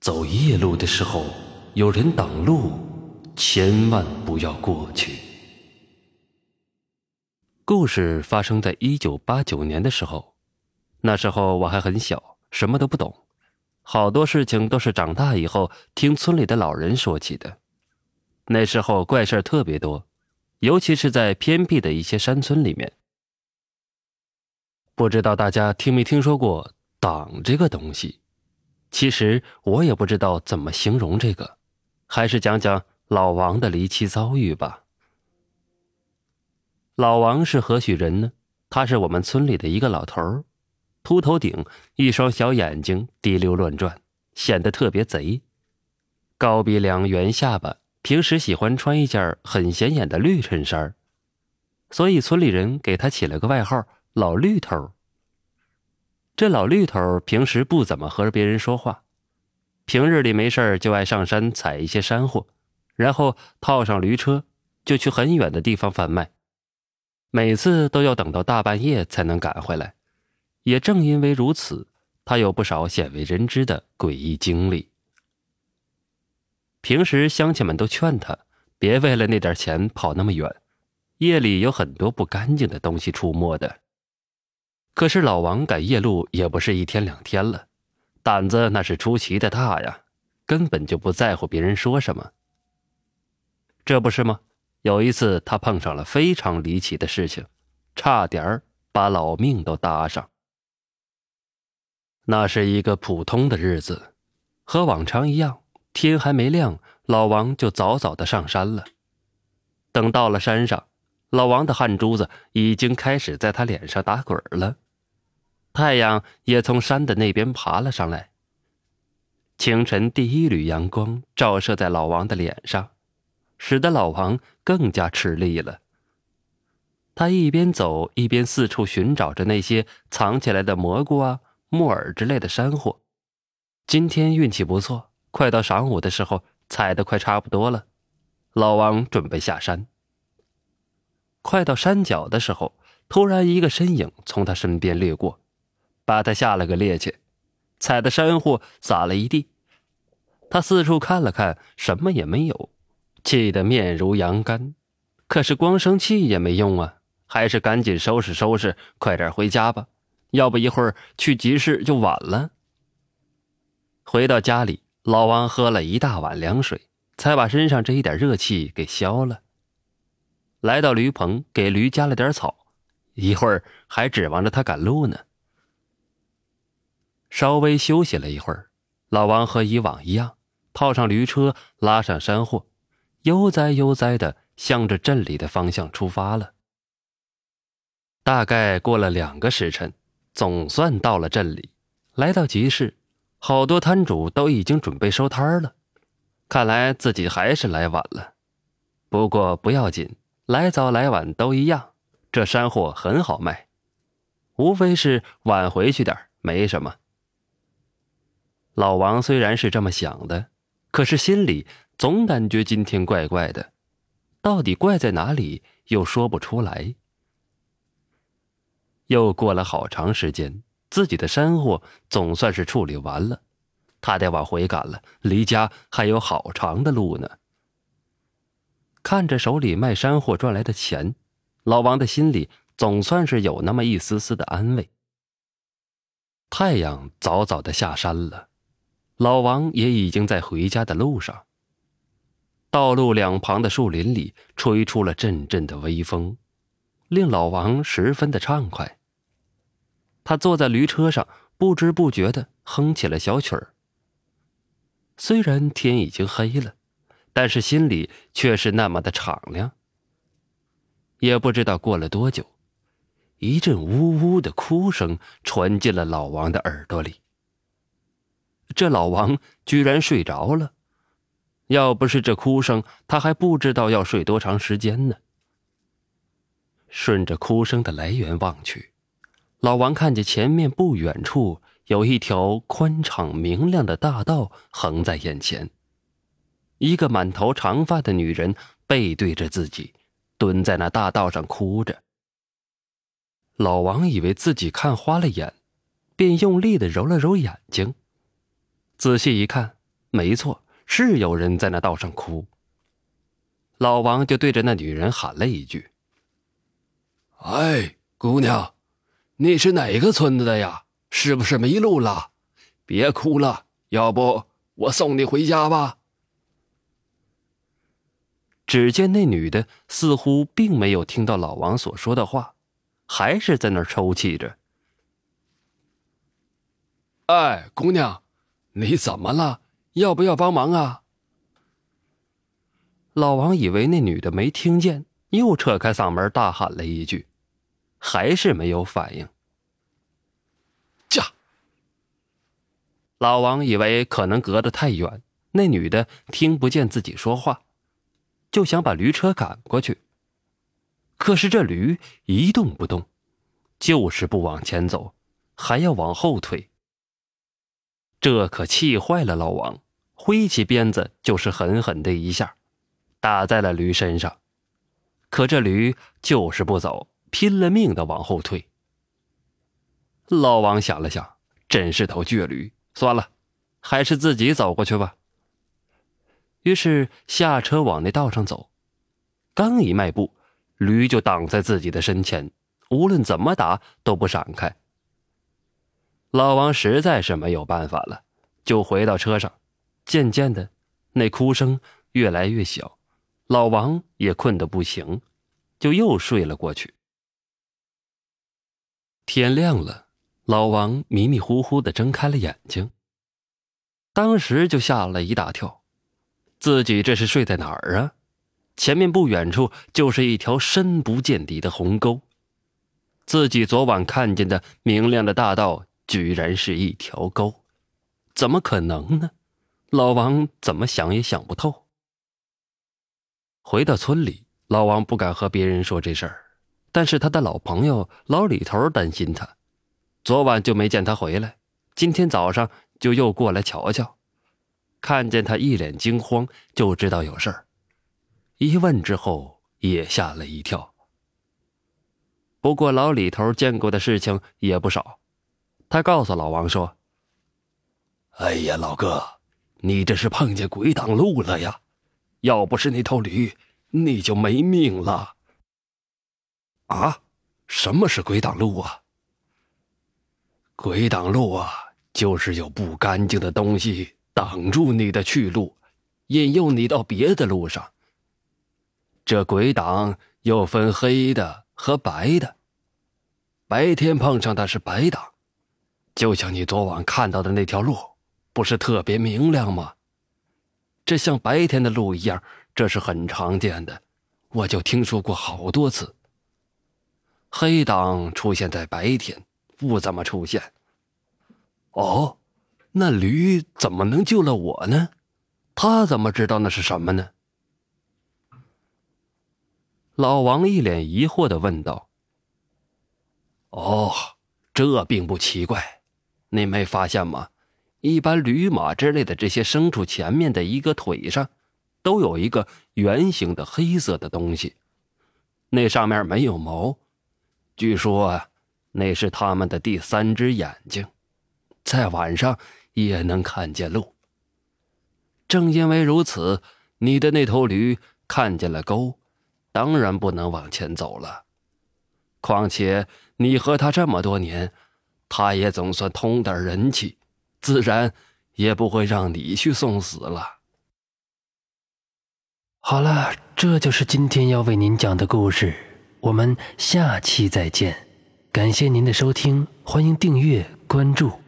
走夜路的时候有人挡路，千万不要过去。故事发生在一九八九年的时候，那时候我还很小，什么都不懂，好多事情都是长大以后听村里的老人说起的。那时候怪事特别多，尤其是在偏僻的一些山村里面。不知道大家听没听说过党这个东西？其实我也不知道怎么形容这个，还是讲讲老王的离奇遭遇吧。老王是何许人呢？他是我们村里的一个老头秃头顶，一双小眼睛滴溜乱转，显得特别贼。高鼻梁，圆下巴，平时喜欢穿一件很显眼的绿衬衫所以村里人给他起了个外号“老绿头”。这老绿头平时不怎么和别人说话，平日里没事就爱上山采一些山货，然后套上驴车就去很远的地方贩卖，每次都要等到大半夜才能赶回来。也正因为如此，他有不少鲜为人知的诡异经历。平时乡亲们都劝他别为了那点钱跑那么远，夜里有很多不干净的东西出没的。可是老王赶夜路也不是一天两天了，胆子那是出奇的大呀，根本就不在乎别人说什么。这不是吗？有一次他碰上了非常离奇的事情，差点儿把老命都搭上。那是一个普通的日子，和往常一样，天还没亮，老王就早早的上山了。等到了山上。老王的汗珠子已经开始在他脸上打滚了，太阳也从山的那边爬了上来。清晨第一缕阳光照射在老王的脸上，使得老王更加吃力了。他一边走一边四处寻找着那些藏起来的蘑菇啊、木耳之类的山货。今天运气不错，快到晌午的时候，采的快差不多了。老王准备下山。快到山脚的时候，突然一个身影从他身边掠过，把他吓了个趔趄，踩的山货撒了一地。他四处看了看，什么也没有，气得面如羊肝。可是光生气也没用啊，还是赶紧收拾收拾，快点回家吧，要不一会儿去集市就晚了。回到家里，老王喝了一大碗凉水，才把身上这一点热气给消了。来到驴棚，给驴加了点草，一会儿还指望着他赶路呢。稍微休息了一会儿，老王和以往一样，套上驴车，拉上山货，悠哉悠哉的向着镇里的方向出发了。大概过了两个时辰，总算到了镇里。来到集市，好多摊主都已经准备收摊了，看来自己还是来晚了。不过不要紧。来早来晚都一样，这山货很好卖，无非是晚回去点没什么。老王虽然是这么想的，可是心里总感觉今天怪怪的，到底怪在哪里又说不出来。又过了好长时间，自己的山货总算是处理完了，他得往回赶了，离家还有好长的路呢。看着手里卖山货赚来的钱，老王的心里总算是有那么一丝丝的安慰。太阳早早的下山了，老王也已经在回家的路上。道路两旁的树林里吹出了阵阵的微风，令老王十分的畅快。他坐在驴车上，不知不觉的哼起了小曲儿。虽然天已经黑了。但是心里却是那么的敞亮。也不知道过了多久，一阵呜呜的哭声传进了老王的耳朵里。这老王居然睡着了，要不是这哭声，他还不知道要睡多长时间呢。顺着哭声的来源望去，老王看见前面不远处有一条宽敞明亮的大道横在眼前。一个满头长发的女人背对着自己，蹲在那大道上哭着。老王以为自己看花了眼，便用力的揉了揉眼睛，仔细一看，没错，是有人在那道上哭。老王就对着那女人喊了一句：“哎，姑娘，你是哪个村子的呀？是不是迷路了？别哭了，要不我送你回家吧。”只见那女的似乎并没有听到老王所说的话，还是在那儿抽泣着。哎，姑娘，你怎么了？要不要帮忙啊？老王以为那女的没听见，又扯开嗓门大喊了一句，还是没有反应。驾！老王以为可能隔得太远，那女的听不见自己说话。就想把驴车赶过去，可是这驴一动不动，就是不往前走，还要往后退。这可气坏了老王，挥起鞭子就是狠狠的一下，打在了驴身上。可这驴就是不走，拼了命的往后退。老王想了想，真是头倔驴，算了，还是自己走过去吧。于是下车往那道上走，刚一迈步，驴就挡在自己的身前，无论怎么打都不闪开。老王实在是没有办法了，就回到车上。渐渐的，那哭声越来越小，老王也困得不行，就又睡了过去。天亮了，老王迷迷糊糊的睁开了眼睛，当时就吓了一大跳。自己这是睡在哪儿啊？前面不远处就是一条深不见底的鸿沟，自己昨晚看见的明亮的大道，居然是一条沟，怎么可能呢？老王怎么想也想不透。回到村里，老王不敢和别人说这事儿，但是他的老朋友老李头担心他，昨晚就没见他回来，今天早上就又过来瞧瞧。看见他一脸惊慌，就知道有事儿。一问之后，也吓了一跳。不过老李头见过的事情也不少，他告诉老王说：“哎呀，老哥，你这是碰见鬼挡路了呀！要不是那头驴，你就没命了。”啊？什么是鬼挡路啊？鬼挡路啊，就是有不干净的东西。挡住你的去路，引诱你到别的路上。这鬼挡又分黑的和白的。白天碰上的是白挡，就像你昨晚看到的那条路，不是特别明亮吗？这像白天的路一样，这是很常见的，我就听说过好多次。黑挡出现在白天，不怎么出现。哦。那驴怎么能救了我呢？他怎么知道那是什么呢？老王一脸疑惑的问道。“哦，这并不奇怪，你没发现吗？一般驴马之类的这些牲畜前面的一个腿上，都有一个圆形的黑色的东西，那上面没有毛，据说那是他们的第三只眼睛，在晚上。”也能看见路。正因为如此，你的那头驴看见了沟，当然不能往前走了。况且你和他这么多年，他也总算通点人气，自然也不会让你去送死了。好了，这就是今天要为您讲的故事，我们下期再见。感谢您的收听，欢迎订阅关注。